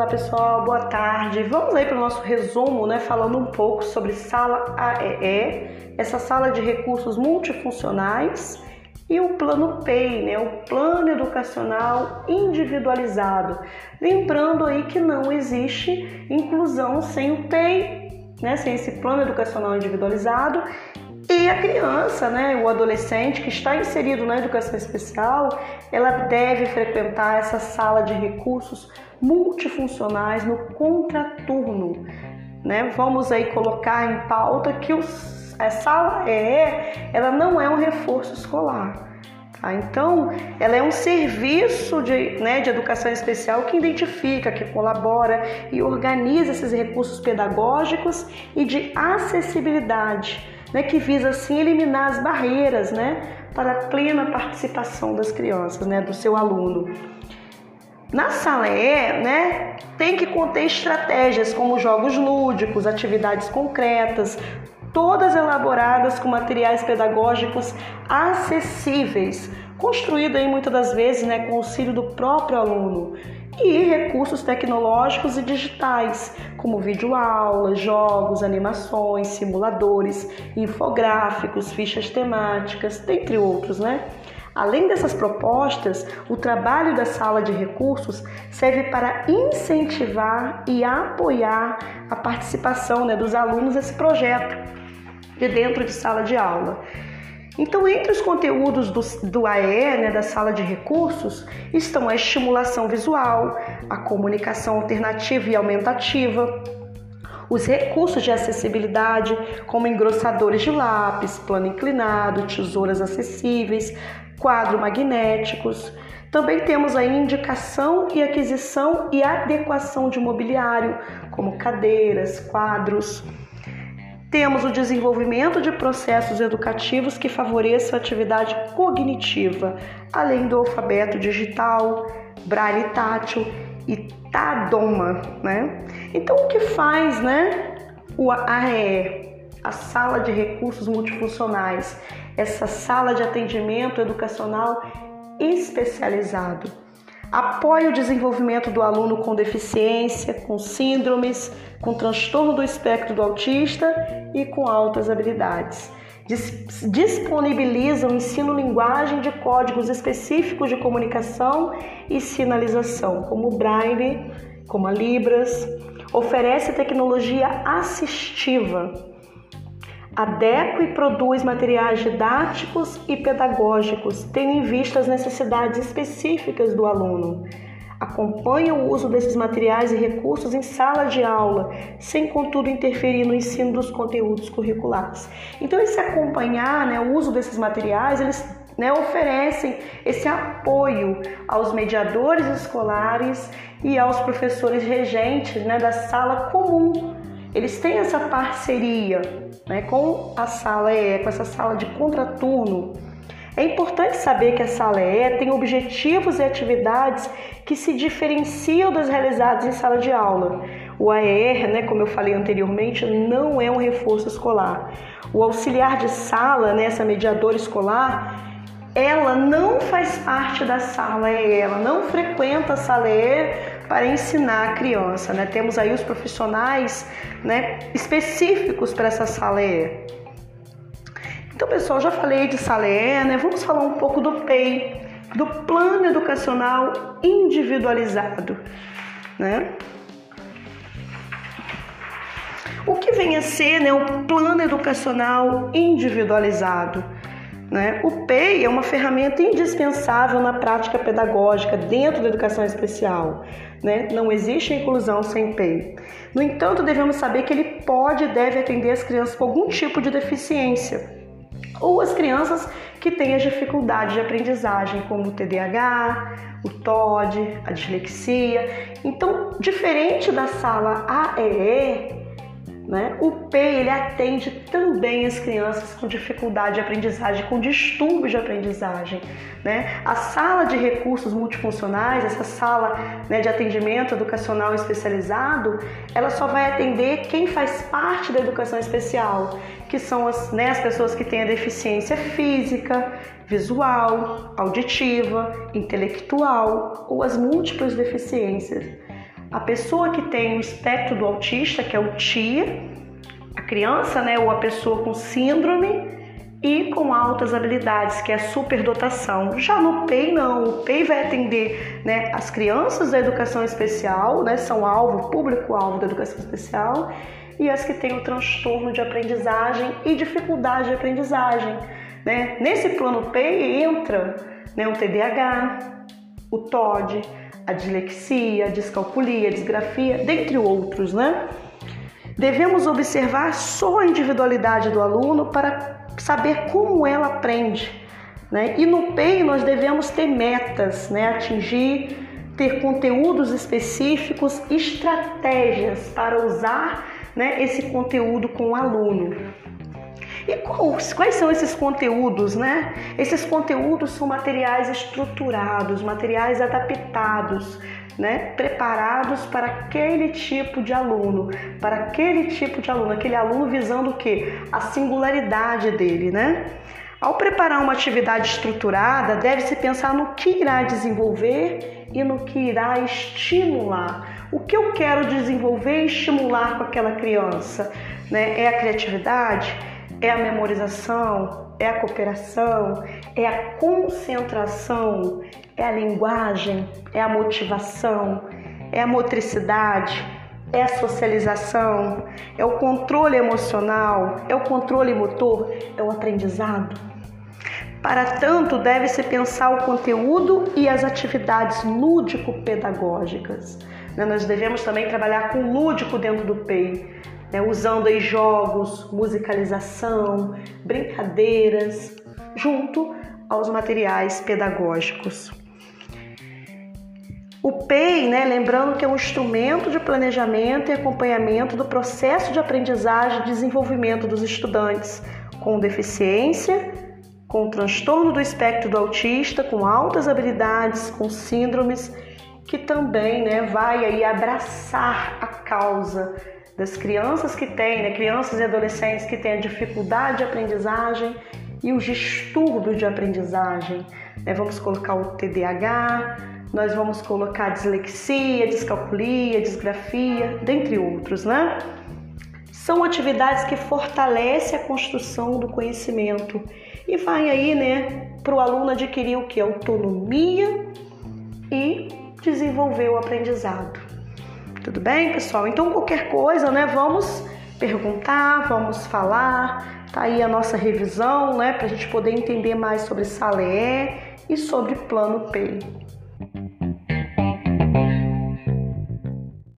Olá pessoal, boa tarde. Vamos aí para o nosso resumo, né? Falando um pouco sobre sala AEE, essa sala de recursos multifuncionais e o plano PEI, né? O plano educacional individualizado. Lembrando aí que não existe inclusão sem o PEI, né? Sem esse plano educacional individualizado e a criança, né, o adolescente que está inserido na educação especial, ela deve frequentar essa sala de recursos multifuncionais no contraturno. Né? Vamos aí colocar em pauta que os, a sala é, ela não é um reforço escolar. Tá? Então, ela é um serviço de, né, de educação especial que identifica, que colabora e organiza esses recursos pedagógicos e de acessibilidade né, que visa assim eliminar as barreiras né, para a plena participação das crianças, né, do seu aluno. Na sala E, né, tem que conter estratégias como jogos lúdicos, atividades concretas, todas elaboradas com materiais pedagógicos acessíveis, construído aí muitas das vezes né, com o auxílio do próprio aluno e recursos tecnológicos e digitais, como videoaulas, jogos, animações, simuladores, infográficos, fichas temáticas, dentre outros, né? Além dessas propostas, o trabalho da sala de recursos serve para incentivar e apoiar a participação né, dos alunos nesse projeto de dentro de sala de aula. Então, entre os conteúdos do, do AE, né, da sala de recursos, estão a estimulação visual, a comunicação alternativa e aumentativa, os recursos de acessibilidade, como engrossadores de lápis, plano inclinado, tesouras acessíveis, quadro magnéticos. Também temos a indicação e aquisição e adequação de mobiliário, como cadeiras, quadros. Temos o desenvolvimento de processos educativos que favoreçam a atividade cognitiva, além do alfabeto digital, braille tátil e Tadoma, né? Então o que faz, né? O AE, a sala de recursos multifuncionais, essa sala de atendimento educacional especializado apoia o desenvolvimento do aluno com deficiência, com síndromes, com transtorno do espectro do autista e com altas habilidades. Disponibiliza o ensino-linguagem de códigos específicos de comunicação e sinalização, como o Braille, como a Libras. Oferece tecnologia assistiva adequa e produz materiais didáticos e pedagógicos, tendo em vista as necessidades específicas do aluno. Acompanha o uso desses materiais e recursos em sala de aula, sem contudo interferir no ensino dos conteúdos curriculares. Então, esse acompanhar né, o uso desses materiais, eles né, oferecem esse apoio aos mediadores escolares e aos professores regentes né, da sala comum. Eles têm essa parceria né, com a sala EE, com essa sala de contraturno. É importante saber que a sala EE tem objetivos e atividades que se diferenciam das realizadas em sala de aula. O AER, né, como eu falei anteriormente, não é um reforço escolar. O auxiliar de sala, né, essa mediadora escolar, ela não faz parte da sala EE, ela não frequenta a sala EE para ensinar a criança. Né? Temos aí os profissionais né, específicos para essa sala E. Então, pessoal, já falei de sala E, né? vamos falar um pouco do PEI, do Plano Educacional Individualizado. Né? O que vem a ser né, o Plano Educacional Individualizado? Né? O PEI é uma ferramenta indispensável na prática pedagógica dentro da educação especial. Né? Não existe inclusão sem PEI. No entanto, devemos saber que ele pode e deve atender as crianças com algum tipo de deficiência ou as crianças que têm as dificuldades de aprendizagem, como o TDAH, o TOD, a dislexia. Então, diferente da sala AEE, né? O P ele atende também as crianças com dificuldade de aprendizagem, com distúrbios de aprendizagem. Né? A sala de recursos multifuncionais, essa sala né, de atendimento educacional especializado, ela só vai atender quem faz parte da educação especial, que são as, né, as pessoas que têm a deficiência física, visual, auditiva, intelectual ou as múltiplas deficiências. A pessoa que tem o espectro do autista, que é o TIA, a criança, né, ou a pessoa com síndrome e com altas habilidades, que é a superdotação. Já no PEI não, o PEI vai atender né, as crianças da educação especial, né, são alvo, público-alvo da educação especial, e as que têm o transtorno de aprendizagem e dificuldade de aprendizagem. Né? Nesse plano PEI entra né, o TDAH, o TOD, a dislexia, a descalculia, a disgrafia, dentre outros, né? Devemos observar só a individualidade do aluno para saber como ela aprende. Né? E no PEI nós devemos ter metas, né? atingir, ter conteúdos específicos, estratégias para usar né, esse conteúdo com o aluno. E quais, quais são esses conteúdos, né? Esses conteúdos são materiais estruturados, materiais adaptados, né? Preparados para aquele tipo de aluno, para aquele tipo de aluno, aquele aluno visando o quê? A singularidade dele, né? Ao preparar uma atividade estruturada, deve-se pensar no que irá desenvolver e no que irá estimular. O que eu quero desenvolver e estimular com aquela criança? Né? É a criatividade? É a memorização, é a cooperação, é a concentração, é a linguagem, é a motivação, é a motricidade, é a socialização, é o controle emocional, é o controle motor, é o aprendizado. Para tanto, deve-se pensar o conteúdo e as atividades lúdico-pedagógicas. Né, nós devemos também trabalhar com lúdico dentro do PEI, né, usando aí jogos, musicalização, brincadeiras, junto aos materiais pedagógicos. O PEI, né, lembrando que é um instrumento de planejamento e acompanhamento do processo de aprendizagem e desenvolvimento dos estudantes com deficiência, com transtorno do espectro do autista, com altas habilidades, com síndromes, que também né, vai aí abraçar a causa das crianças que têm, né, crianças e adolescentes que têm a dificuldade de aprendizagem e os distúrbios de aprendizagem. Né? Vamos colocar o TDAH, nós vamos colocar dislexia, descalculia, disgrafia, dentre outros, né? São atividades que fortalecem a construção do conhecimento e vai aí, né, para o aluno adquirir o que? Autonomia e desenvolver o aprendizado. Tudo bem, pessoal? Então, qualquer coisa, né? Vamos perguntar, vamos falar. Tá aí a nossa revisão, né? Para a gente poder entender mais sobre SALE e sobre Plano P.